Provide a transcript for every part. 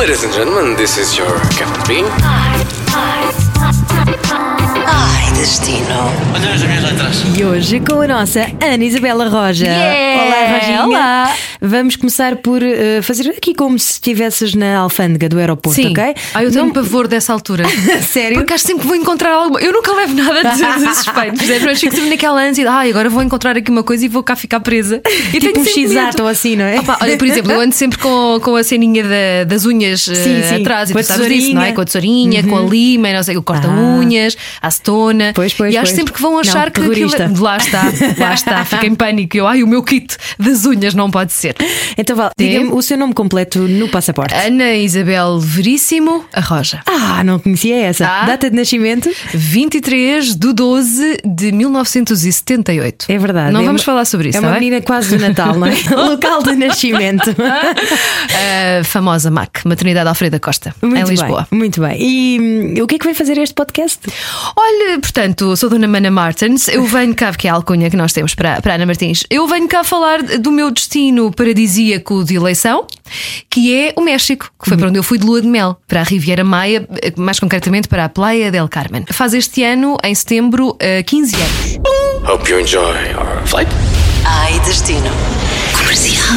Ladies and gentlemen, this is your Captain Bean. Ai, destino. Olha as minhas letras. E hoje com a nossa Ana Isabela Roja. Yeah! Olá, Roginha. Olá! Vamos começar por eh, fazer aqui como se estivesses na alfândega do aeroporto, Sim. ok? Ai, eu tenho Não- um pavor dessa altura. Sério? Porque acho sempre que vou encontrar alguma. Eu nunca levo nada de, suspeito, percebes? Mas fico sempre naquela ânsia de, ai, agora vou encontrar aqui uma coisa e vou cá ficar presa. E Tipo tenho um medo. ou assim, não é? Opa, olha, por exemplo, eu ando sempre com, com a ceninha da- das unhas eh, Sim, sim. atrás e Com tu a sabes disso, não é? tesourinha. Com a tesourinha, com a lima, e não sei, o corta-unhas, a acetona. Pois, pois, e acho pois. sempre que vão achar Não, que aquilo. terrorista. Lá está, lá está, fico em pânico. Eu, ai, o meu kit das unhas não pode ser. Então vá, diga-me o seu nome completo no passaporte. Ana Isabel Veríssimo Arroja. Ah, não conhecia essa. Tá. Data de nascimento? 23 de 12 de 1978. É verdade. Não é vamos uma- falar sobre isso, É tá uma bem? menina quase do Natal, não é? Local de nascimento. A famosa MAC, Maternidade Alfredo da Costa, Muito em Lisboa. bem, muito bem. E hum, o que é que vem fazer este podcast? Olha, portanto, sou Dona Mana Martins, eu venho cá, que é a alcunha que nós temos para, para Ana Martins, eu venho cá falar do meu destino paradisíaco de eleição, que é o México, que foi para onde eu fui de lua de mel, para a Riviera Maia, mais concretamente para a Playa del Carmen. Faz este ano, em setembro, eh, 15 anos. Hope you enjoy our flight. Ai, destino.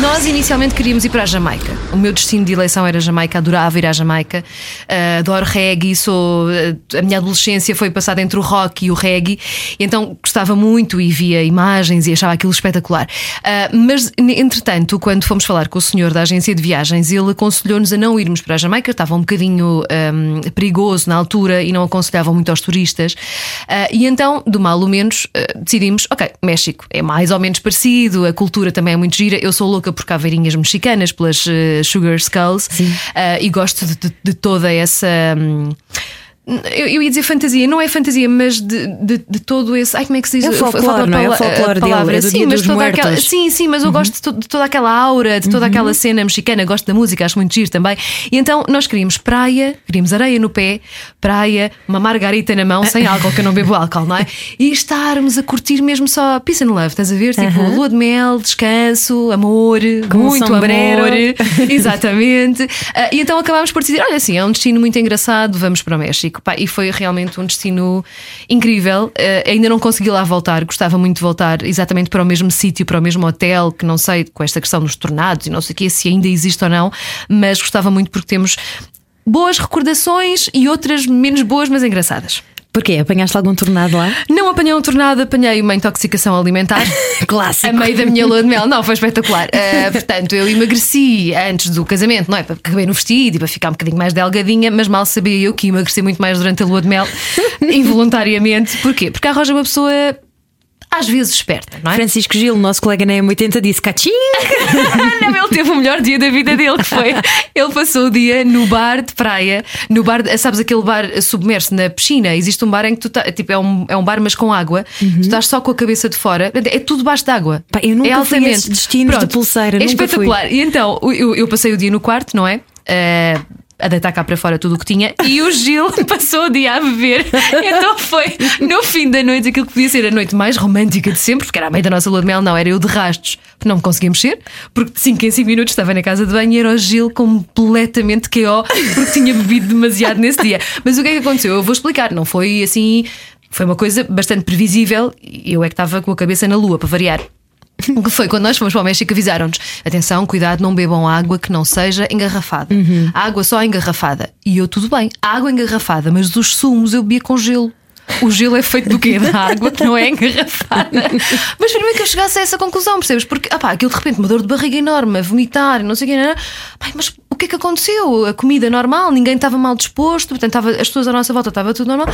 Nós inicialmente queríamos ir para a Jamaica. O meu destino de eleição era Jamaica, adorava ir à Jamaica. Uh, adoro reggae, sou, uh, a minha adolescência foi passada entre o rock e o reggae, então gostava muito e via imagens e achava aquilo espetacular. Uh, mas, entretanto, quando fomos falar com o senhor da agência de viagens, ele aconselhou-nos a não irmos para a Jamaica, estava um bocadinho um, perigoso na altura e não aconselhava muito aos turistas. E então, do mal ou menos, decidimos: ok, México é mais ou menos parecido, a cultura também é muito gira. Eu sou louca por caveirinhas mexicanas, pelas uh, Sugar Skulls, uh, e gosto de, de- de toda essa. hum, eu, eu ia dizer fantasia, não é fantasia, mas de, de, de todo esse. Ai, como é que se diz? É o folclore, não é? O pala- a folclore dele, palavra. é do sim, mas toda aquela, sim, sim, mas eu gosto de, to- de toda aquela aura, de toda aquela cena mexicana, gosto da música, acho muito giro também. E então nós queríamos praia, queríamos areia no pé, praia, uma margarita na mão, sem álcool, que eu não bebo álcool, não é? E estarmos a curtir mesmo só peace and love, estás a ver? Tipo, lua de mel, descanso, amor, Com um muito sombrero. amor. Exatamente. Ah, e então acabámos por decidir: olha, assim, é um destino muito engraçado, vamos para o México. Pá, e foi realmente um destino incrível. Ah, ainda não consegui lá voltar, gostava muito de voltar exatamente para o mesmo sítio, para o mesmo hotel, que não sei com esta questão dos tornados e não sei o que, se ainda existe ou não, mas gostava muito porque temos boas recordações e outras menos boas, mas engraçadas. Porquê? Apanhaste algum tornado lá? Não apanhei um tornado, apanhei uma intoxicação alimentar. Clássico. A meio da minha lua de mel. Não, foi espetacular. Ah, portanto, eu emagreci antes do casamento, não é? Para caber no vestido e para ficar um bocadinho mais delgadinha, mas mal sabia eu que ia emagrecer muito mais durante a lua de mel, involuntariamente. Porquê? Porque a Roja é uma pessoa às vezes esperta, não é? Francisco Gil, nosso colega na M80, disse cachim. Não, ele teve o melhor dia da vida dele, que foi. Ele passou o dia no bar de praia, no bar, de- sabes aquele bar submerso na piscina? Existe um bar em que tu tá, tipo, é um, é um bar, mas com água, tu estás só com a cabeça de fora, é tudo debaixo de água. Eu nunca é fui a esses destinos de pulseira, É nunca fui. espetacular. E então, eu, eu passei o dia no quarto, não é? Eh, a deitar cá para fora tudo o que tinha e o Gil passou o dia a beber. Então foi no fim da noite aquilo que podia ser a noite mais romântica de sempre, porque era a meio da nossa lua de mel, não, era eu de rastos, porque não me conseguia mexer, porque de 5 em 5 minutos estava na casa de banho e era o Gil completamente KO, porque tinha bebido demasiado nesse dia. Mas o que é que aconteceu? Eu vou explicar, não foi assim. Foi uma coisa bastante previsível eu é que estava com a cabeça na lua, para variar. Que foi quando nós fomos para o México avisaram-nos: atenção, cuidado, não bebam água que não seja engarrafada. Água só engarrafada. E eu, tudo bem, água engarrafada, mas os sumos eu bebia com gelo. O gelo é feito do quê? Da água que não é engarrafada. Mas primeiro que eu chegasse a essa conclusão, percebes? Porque, ah pá, aquilo de repente, uma dor de barriga enorme, a vomitar e não sei o quê. não. Pai, mas o que é que aconteceu? A comida normal, ninguém estava mal disposto, portanto, estava, as pessoas à nossa volta estava tudo normal.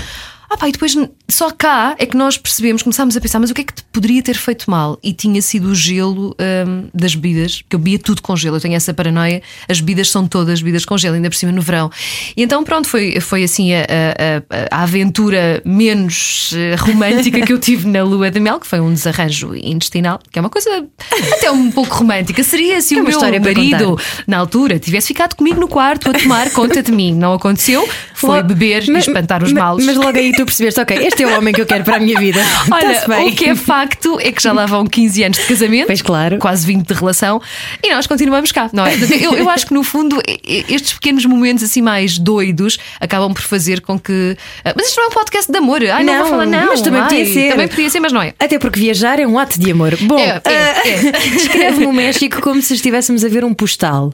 Ah pá, e depois só cá é que nós percebemos, começámos a pensar, mas o que é que te poderia ter feito mal? E tinha sido o gelo hum, das bebidas, que eu bebia tudo com gelo, eu tenho essa paranoia, as bebidas são todas bebidas com gelo, ainda por cima no verão. E então pronto, foi, foi assim a, a- a- aventura menos eh, romântica que eu tive na lua de mel, que foi um desarranjo intestinal, que é uma coisa até um pouco romântica. Seria se É o uma meu marido na altura tivesse ficado comigo no quarto a tomar conta de mim. Não aconteceu, foi beber e mas- espantar os mas- males. Mas logo aí tu percebeste, ok, este é o homem que eu quero para a minha vida. Olha, o que é facto é que já lá vão 15 anos de casamento, Pois claro. quase 20 de relação, e nós continuamos cá, não é? Eu, eu acho que no fundo estes pequenos momentos assim mais doidos acabam por fazer com que. Ah, Mas isto não é um podcast de amor. Ai, não, Não, vou falar, não. mas também ai, podia ser. Também podia ser, mas não é. Até porque viajar é um ato de amor. Bom, É, é, ah, é. descreve-me o México como se estivéssemos a ver um postal.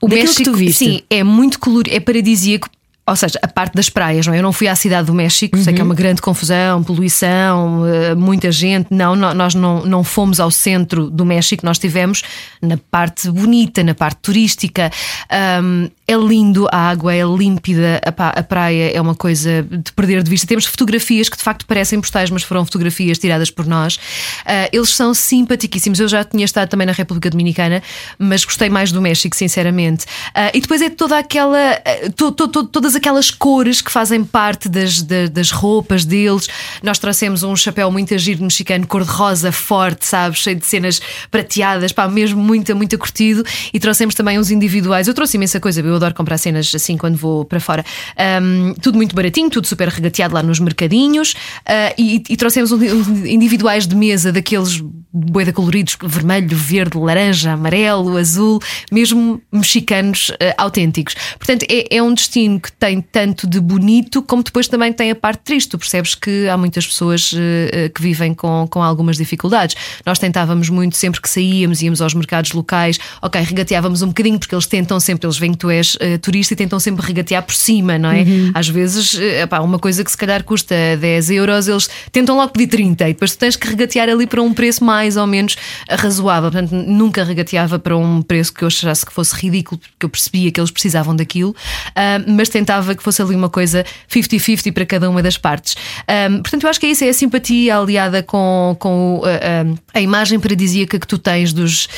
O Daquilo México, sim, é muito colorido, é paradisíaco. Ou seja, a parte das praias, não é? Eu não fui à cidade do México, sei que é Uhum. uma grande confusão, poluição, eh, muita gente. Não, nó- nós não, não fomos ao centro do México, nós estivemos na parte bonita, na parte turística. Ahm, é lindo, a água é límpida, a, praia é uma coisa de perder de vista. Temos fotografias que de facto parecem postais, mas foram fotografias tiradas por nós. Ah, eles são simpaticíssimos. Eu já tinha estado também na República Dominicana, mas gostei mais do México, sinceramente. Ah, e depois é toda aquela. ah, to- to- to- todas aquelas cores que fazem parte das, da- das roupas deles. Nós trouxemos um chapéu muito agir mexicano, cor-de-rosa, forte, sabes? Cheio de cenas prateadas, pá, mesmo muito, muito curtido. E trouxemos também uns individuais. Eu trouxe imensa coisa, eu adoro comprar cenas assim quando vou para fora. Ahm, tudo muito baratinho, tudo super regateado lá nos mercadinhos. Ah, e, e trouxemos uns uns individuais de mesa daqueles boeda coloridos, vermelho, verde, laranja, amarelo, azul, mesmo mexicanos ah, autênticos. Portanto, é, é um destino que tem tanto de bonito, como depois também tem a parte triste. Tu percebes que há muitas pessoas eh, que vivem com, com algumas dificuldades. Nós tentávamos muito, sempre que saíamos, íamos aos mercados locais, ok, regateávamos um bocadinho, porque eles tentam sempre, eles veem que tu és eh, turista e tentam sempre regatear por cima, não é? Às vezes, epá, uma coisa que se calhar custa 10 euros, eles tentam logo pedir 30 e depois tu tens que regatear ali para um preço mais ou menos razoável. Portanto, nunca regateava para um preço que eu achasse que fosse ridículo, porque eu percebia que eles precisavam daquilo, ah, mas tentava que fosse ali uma coisa 50-50 para cada uma das partes. Ah, portanto, eu acho que é isso, é a simpatia aliada com, com ah, a imagem paradisíaca que tu tens dos,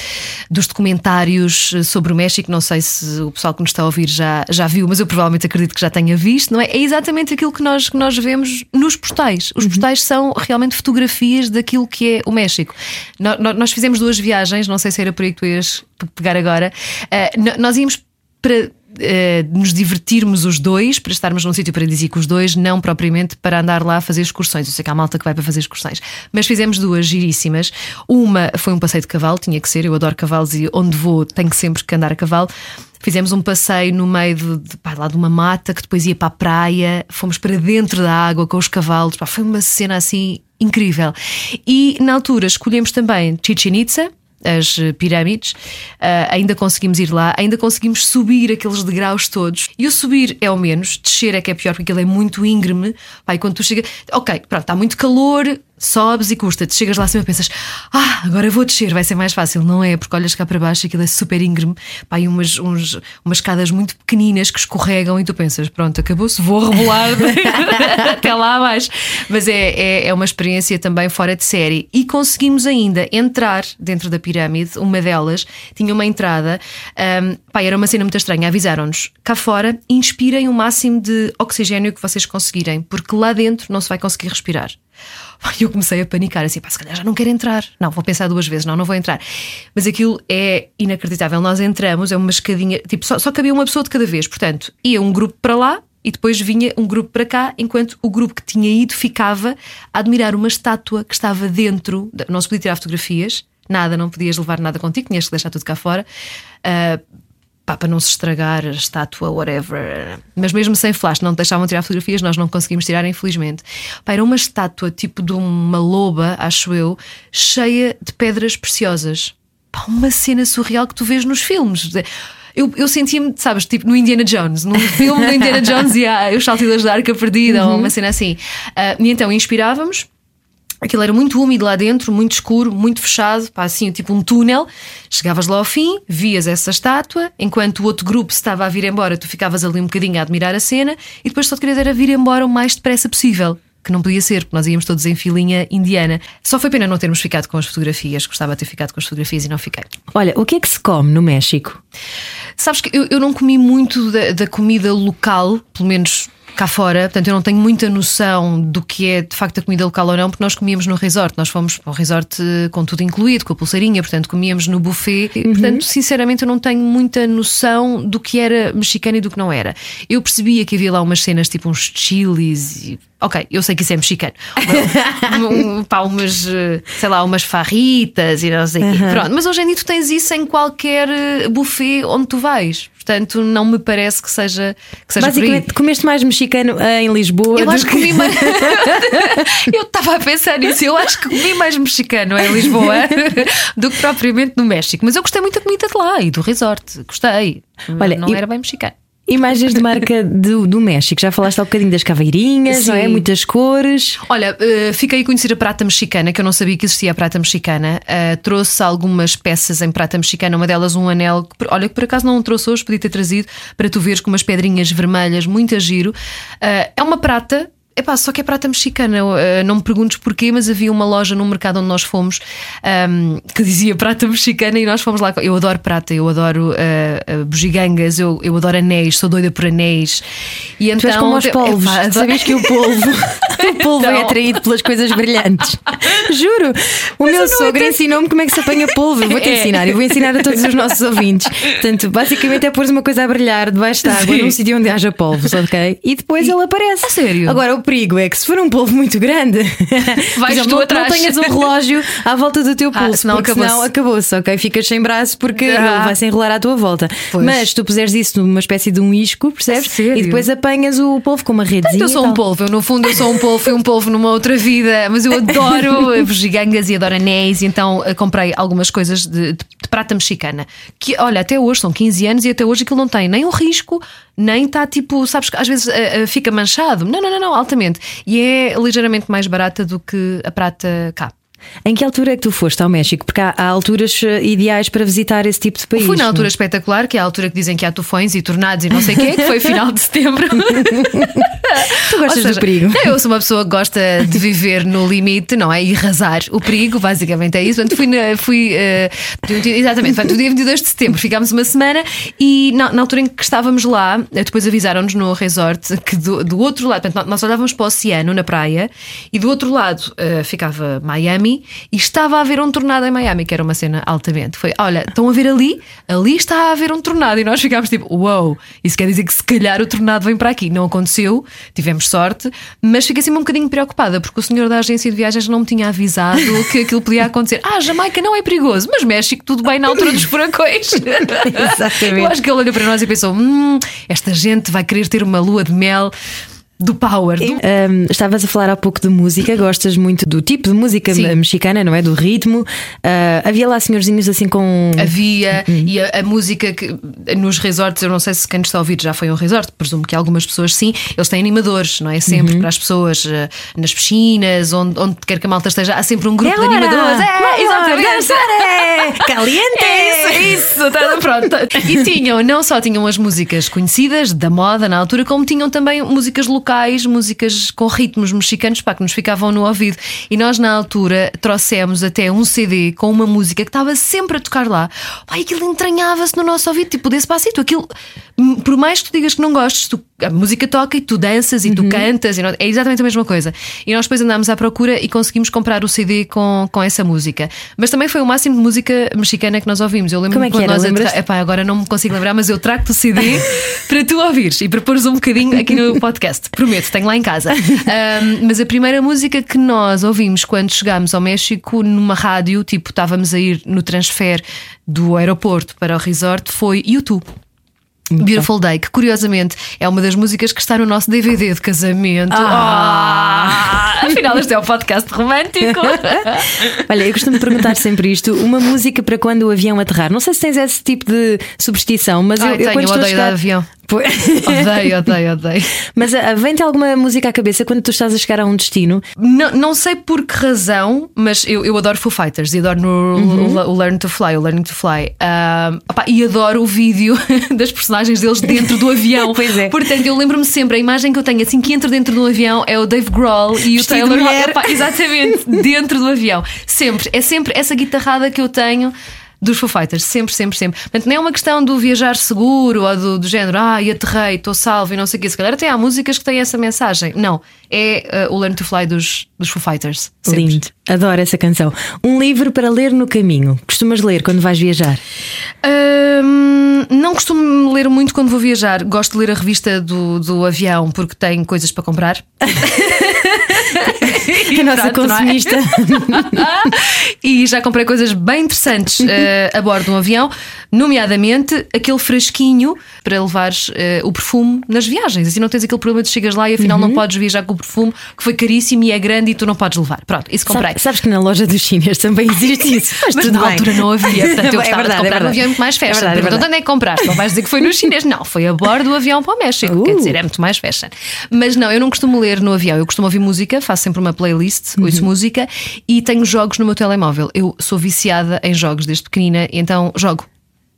dos documentários sobre o México. Não sei se o pessoal que nos está a ouvir já, já viu, mas eu provavelmente acredito que já tenha visto, não é? É exatamente aquilo que nós, que nós vemos nos postais. Os postais são realmente fotografias daquilo que é o México. Nós fizemos duas viagens, não sei se era por aí que tu ias pegar agora. No- nós íamos para eh, nos divertirmos os dois, para estarmos num sítio paradisíaco os dois, não propriamente para andar lá a fazer excursões. Eu sei que há malta que vai para fazer excursões, mas fizemos duas giríssimas. Uma foi um passeio de cavalo, tinha que ser, eu adoro cavalos e onde vou tenho sempre que andar a cavalo. Fizemos um passeio no meio de, de, pá, lá de uma mata que depois ia para a praia, fomos para dentro da água com os cavalos, pá, foi uma cena assim incrível. E na altura escolhemos também Chichen Itza, as eh, pirâmides, ah, ainda conseguimos ir lá, ainda conseguimos subir aqueles degraus todos. E o subir é o menos, descer é que é pior, porque aquilo é muito íngreme. E quando tu chegas, ok, pronto, está muito calor, sobes e custa-te. Chegas lá acima e pensas, ah, agora vou descer, vai ser mais fácil. Não é, porque olhas cá para baixo, aquilo é super íngreme, pá, e umas, uns, umas escadas muito pequeninas que escorregam e tu pensas, pronto, acabou-se, vou rebolar até lá abaixo. Mas é, é, é uma experiência também fora de série. E conseguimos ainda entrar dentro da pirâmide, uma delas tinha uma entrada, hum, pá, era uma cena muito estranha. Avisaram-nos cá fora, inspirem o máximo de oxigênio que vocês conseguirem, porque lá dentro não se vai conseguir respirar. E eu comecei a panicar, assim, pá, se calhar já não quero entrar. Não, vou pensar duas vezes, não, não vou entrar. Mas aquilo é inacreditável. Nós entramos, é uma escadinha, tipo, só, só cabia uma pessoa de cada vez. Portanto, ia um grupo para lá e depois vinha um grupo para cá, enquanto o grupo que tinha ido ficava a admirar uma estátua que estava dentro. Não se podia tirar fotografias, nada, não podias levar nada contigo, tinhas que deixar tudo cá fora. Ah, pá, para não se estragar a estátua, whatever. Mas mesmo sem flash, não deixavam tirar fotografias, nós não conseguimos tirar, infelizmente. Pá, era uma estátua tipo de uma loba, acho eu, cheia de pedras preciosas. Pá, uma cena surreal que tu vês nos filmes. Eu, eu sentia-me, sabes, tipo no Indiana Jones, num filme do Indiana Jones e ah, os saltilhas da arca perdida, ou uma cena assim. Ah, e então inspirávamos. Aquilo era muito úmido lá dentro, muito escuro, muito fechado, pá, assim, tipo um túnel. Chegavas lá ao fim, vias essa estátua, enquanto o outro grupo se estava a vir embora, tu ficavas ali um bocadinho a admirar a cena e depois só te querias era vir embora o mais depressa possível. Que não podia ser, porque nós íamos todos em filinha indiana. Só foi pena não termos ficado com as fotografias. Gostava de ter ficado com as fotografias e não fiquei. Olha, o que é que se come no México? Sabes que eu, eu não comi muito da, da comida local, pelo menos cá fora, portanto eu não tenho muita noção do que é de facto a comida local ou não, porque nós comíamos no resort, nós fomos para um resort eh, com tudo incluído, com a pulseirinha, portanto comíamos no buffet, Uhum. portanto sinceramente eu não tenho muita noção do que era mexicano e do que não era. Eu percebia que havia lá umas cenas tipo uns chilis e. Ok, eu sei que isso é mexicano. um, pá, umas, eh, sei lá, umas farritas e não sei o quê. Pronto, mas hoje em dia tu tens isso em qualquer eh, buffet onde tu vais. Portanto, não me parece que seja, que seja. Basicamente, comeste mais mexicano em Lisboa. Eu acho que comi mais. eu estava a pensar nisso. Eu acho que comi mais mexicano em Lisboa do que propriamente no México. Mas eu gostei muito da comida de lá e do resort. Gostei. Olha, não e- era bem mexicano. Imagens de marca do, do México. Já falaste há um bocadinho das caveirinhas, não é? Muitas cores. Olha, eh, fiquei a conhecer a prata mexicana, que eu não sabia que existia a prata mexicana. Eh, trouxe algumas peças em prata mexicana, uma delas um anel, que, olha, que por acaso não trouxe hoje, podia ter trazido para tu veres com umas pedrinhas vermelhas, muito a giro. Eh, é uma prata. Epá, só que é prata mexicana, Eh, não me perguntes porquê, mas havia uma loja no mercado onde nós fomos ahm, que dizia prata mexicana e nós fomos lá. Eu adoro prata, eu adoro eh, eh, bugigangas, eu, eu adoro anéis, sou doida por anéis. E então, Tu és como os te- polvos. epá, Sabias que o polvo, o polvo é Então. atraído pelas coisas brilhantes. Juro. O meu eu não sogro ensinou-me como é que se apanha polvo. Eu Vou-te É. ensinar. Eu vou ensinar a todos os nossos ouvintes. Portanto, basicamente é pôr uma coisa a brilhar debaixo da água Sim. num sítio onde haja polvos, ok? E depois ele aparece. A sério? Agora, perigo é que se for um polvo muito grande, Vais exemplo, tu não, atrás. não tenhas um relógio à volta do teu Ah, pulso, senão acabou-se. senão acabou-se, ok? Ficas sem braço porque Ah. ele vai se enrolar à tua volta. Pois. Mas tu puseres isso numa espécie de um isco, percebes? Sério? E depois apanhas o polvo com uma redezinha. Eu sou e um polvo, eu no fundo eu sou um polvo, fui um polvo numa outra vida, mas eu adoro bugigangas e adoro anéis, e então eh, comprei algumas coisas de, de- de prata mexicana. Que olha, até hoje são 15 anos e até hoje aquilo não tem nem um risco, nem está tipo, sabes que às vezes eh, fica manchado. Não, não, não, não, altamente. E é ligeiramente mais barata do que a prata cá. Em que altura é que tu foste ao México? Porque há, há alturas eh, ideais para visitar esse tipo de país. Fui na não? altura espetacular, que é a altura que dizem que há tufões e tornados e não sei o quê, que foi final de setembro. Tu gostas seja, do perigo? Eu sou uma pessoa que gosta de viver no limite, não é? E arrasar o perigo, basicamente é isso. Portanto, fui, na- fui eh, exatamente, portanto, o dia 22 de setembro ficámos uma semana e na, na altura em que estávamos lá, eh, depois avisaram-nos no resort que do, do outro lado, portanto, nós olhávamos para o oceano na praia e do outro lado eh, ficava Miami e estava a haver um tornado em Miami, que era uma cena altamente. Foi, olha, estão a ver ali? Ali está a haver um tornado e nós ficámos tipo, uau, wow, isso quer dizer que se calhar o tornado vem para aqui. Não aconteceu, tivemos sorte, mas fiquei assim um bocadinho preocupada porque o senhor da agência de viagens não me tinha avisado que aquilo podia acontecer. Ah, Jamaica não é perigoso, mas México tudo bem na altura dos furacões. Exatamente. Eu acho que ele olhou para nós e pensou: hum, esta gente vai querer ter uma lua de mel do power. Do... Um, estavas a falar há pouco de música, gostas muito do tipo de música Sim. mexicana, não é? Do ritmo. Uh, havia lá senhorzinhos assim com. Havia, e a, a música que nos resorts, eu não sei se quem nos está a ouvir já foi a um resort, presumo que algumas pessoas sim, eles têm animadores, não é? Sempre para as pessoas eh, nas piscinas, onde, onde quer que a malta esteja, há sempre um grupo de Agora! animadores. É, Vamos exatamente. dançar! Caliente! É isso, é isso. Tá, pronto. E tinham, não só tinham as músicas conhecidas da moda na altura, como tinham também músicas locais, músicas com ritmos mexicanos pá, que nos ficavam no ouvido. E nós, na altura, trouxemos até um CD com uma música que estava sempre a tocar lá. Pá, aquilo entranhava-se no nosso ouvido, tipo desse passito. Aquilo, por mais que tu digas que não gostes, tu- a música toca e tu danças e tu cantas, e é exatamente a mesma coisa. E nós depois andámos à procura e conseguimos comprar o CD com, com essa música. Mas também foi o máximo de música mexicana que nós ouvimos. Eu lembro Como é que quando era? nós Epá, agora não me consigo lembrar, mas eu trago-te o CD para tu ouvires e para pôres um bocadinho aqui no podcast. Prometo, tenho lá em casa. Ahm, mas a primeira música que nós ouvimos quando chegámos ao México, numa rádio, tipo, estávamos a ir no transfer do aeroporto para o resort, foi YouTube. Beautiful Day, que curiosamente é uma das músicas que está no nosso DVD de casamento. Ah! Afinal, este é um podcast romântico. Olha, eu costumo perguntar sempre isto: uma música para quando o avião aterrar. Não sei se tens esse tipo de superstição, mas Ai, eu, eu tenho, quando eu estou a chegar... avião. Odeio, odeio, odeio. Mas ah, vem-te alguma música à cabeça quando tu estás a chegar a um destino? Não, não sei por que razão, mas eu, eu adoro Foo Fighters e adoro Uhum. o, o Learn to Fly, o Learning to Fly. Ah, opá, e adoro o vídeo das personagens deles dentro do avião. Pois é. Portanto, eu lembro-me sempre, a imagem que eu tenho assim que entro dentro do avião é o Dave Grohl e o Vestido Taylor Exatamente, dentro do avião. Sempre, é sempre essa guitarrada que eu tenho. Dos Foo Fighters, sempre, sempre, sempre. Portanto, nem é uma questão do viajar seguro ou do, do género, ah, e aterrei, estou salvo e não sei o quê. Se calhar até há músicas que têm essa mensagem. Não, é uh, o Learn to Fly dos, dos Foo Fighters. Sempre. Lindo, adoro essa canção. Um livro para ler no caminho. Costumas ler quando vais viajar? Hum, não costumo ler muito quando vou viajar. Gosto de ler a revista do, do avião porque tem coisas para comprar. a nossa pronto, não é? consumista. e já comprei coisas bem interessantes eh, a bordo de um avião, nomeadamente aquele frasquinho para levares eh, o perfume nas viagens. Assim não tens aquele problema de chegas lá e afinal Uhum. não podes viajar com o perfume que foi caríssimo e é grande e tu não podes levar. Pronto, isso comprei. Sabe- sabes que na loja dos chineses também existe isso. Mas, Mas na bem. altura não havia, portanto eu É gostava verdade, de comprar é verdade. avião é muito mais É fashion. é verdade. onde é que compraste? Não vais dizer que foi no chinês, não, foi a bordo do avião para o México. Quer Uh. dizer, é muito mais fashion. Mas não, eu não costumo ler no avião, eu costumo ouvir música, faço sempre uma playlist, Uhum. ouço música e tenho jogos no meu telemóvel. Eu sou viciada em jogos desde pequenina, então jogo.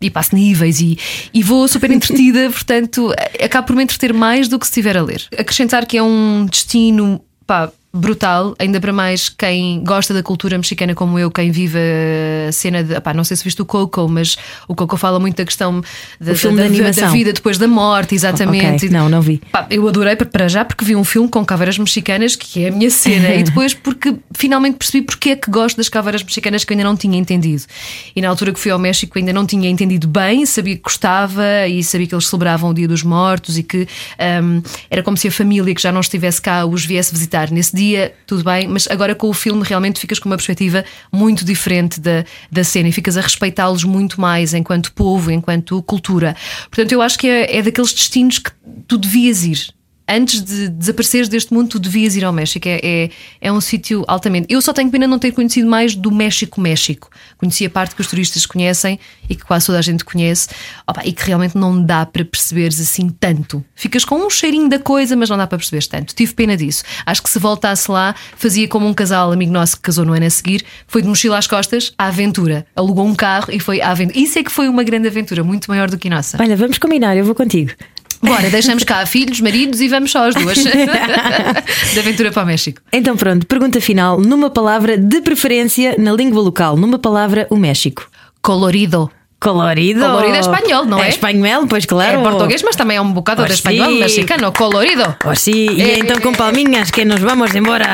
E passo níveis e, e vou super entretida, portanto, acabo por me entreter mais do que se estiver a ler. Acrescentar que é um destino pá, brutal, ainda para mais quem gosta da cultura mexicana como eu, quem vive a cena de. Pá, não sei se viste o Coco, mas o Coco fala muito da questão da, da, da- da vida depois da morte, exatamente. Ok, não, não vi. Pá, eu adorei para- já porque vi um filme com caveiras mexicanas que é a minha cena e depois porque finalmente percebi porque é que gosto das caveiras mexicanas que eu ainda não tinha entendido. E na altura que fui ao México ainda não tinha entendido bem, sabia que gostava e sabia que eles celebravam o Dia dos Mortos e que hum, era como se a família que já não estivesse cá os viesse visitar nesse dia, tudo bem, mas agora com o filme realmente ficas com uma perspectiva muito diferente da, da cena e ficas a respeitá-los muito mais enquanto povo, enquanto cultura. Portanto, eu acho que é, é daqueles destinos que tu devias ir. Antes de desapareceres deste mundo, tu devias ir ao México. É, é, é um sítio altamente. Eu só tenho pena não ter conhecido mais do México, México. Conheci a parte que os turistas conhecem e que quase toda a gente conhece, Opa, e que realmente não dá para perceberes assim tanto. Ficas com um cheirinho da coisa, mas não dá para perceberes tanto. Tive pena disso. Acho que se voltasse lá, fazia como um casal amigo nosso que casou no ano a seguir, foi de mochila às costas à aventura. Alugou um carro e foi à aventura. Isso é que foi uma grande aventura, muito maior do que a nossa. Olha, vamos combinar, eu vou contigo. Bora, deixamos cá filhos, maridos e vamos só as duas. de aventura para o México. Então pronto, pergunta final. Numa palavra de preferência na língua local, numa palavra, o México. Colorido. Colorido. Colorido é espanhol, não é? É espanhol, pois claro. É português, mas também é um bocado Oh, de espanhol sí. mexicano. Colorido. Oh, sí. E É, então com palminhas que nos vamos embora.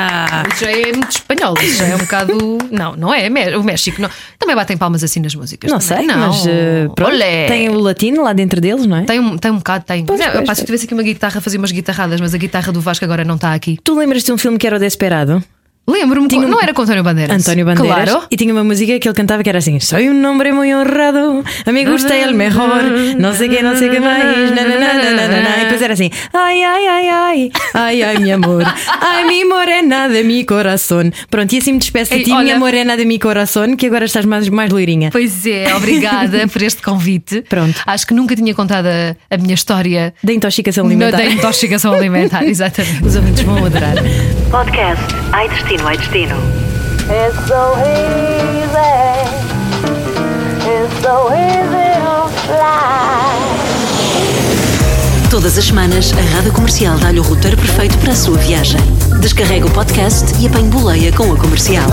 Isso é muito espanhol, isso é um bocado. Não, não é. O México não. também batem palmas assim nas músicas. Não também. sei, não. mas eh, pronto, Olé. tem o latino lá dentro deles, não é? Tem um, tem um bocado, tem. Pois, não, pois, pá, se eu tivesse aqui uma guitarra, fazia umas guitarradas, mas a guitarra do Vasco agora não está aqui. Tu lembras de um filme que era o Desperado? Lembro-me, Tinha um- não era com António Bandeiras. António Bandeiras. Claro. E tinha uma música que ele cantava que era assim: Soy un hombre muy honrado, a mí gusta el mejor, não sei que, não sei que mais. Na, na, na, na, na, na, na. E depois era assim: Ai, ai, ai, ai, ai, ai, mi amor, ai, mi morena de mi corazón. Pronto, e assim me despeço de ti, minha morena de mi corazón, que agora estás mais, mais loirinha. Pois é, obrigada por este convite. Pronto. Acho que nunca tinha contado a, a minha história Da intoxicação alimentar. da intoxicação alimentar, exatamente. Os ouvintes vão adorar. Podcast Ai Destino, Ai Destino. It's so easy. So easy to fly. Todas as semanas, a Rádio Comercial dá-lhe o roteiro perfeito para a sua viagem. Descarrega o podcast e apanhe boleia com a comercial.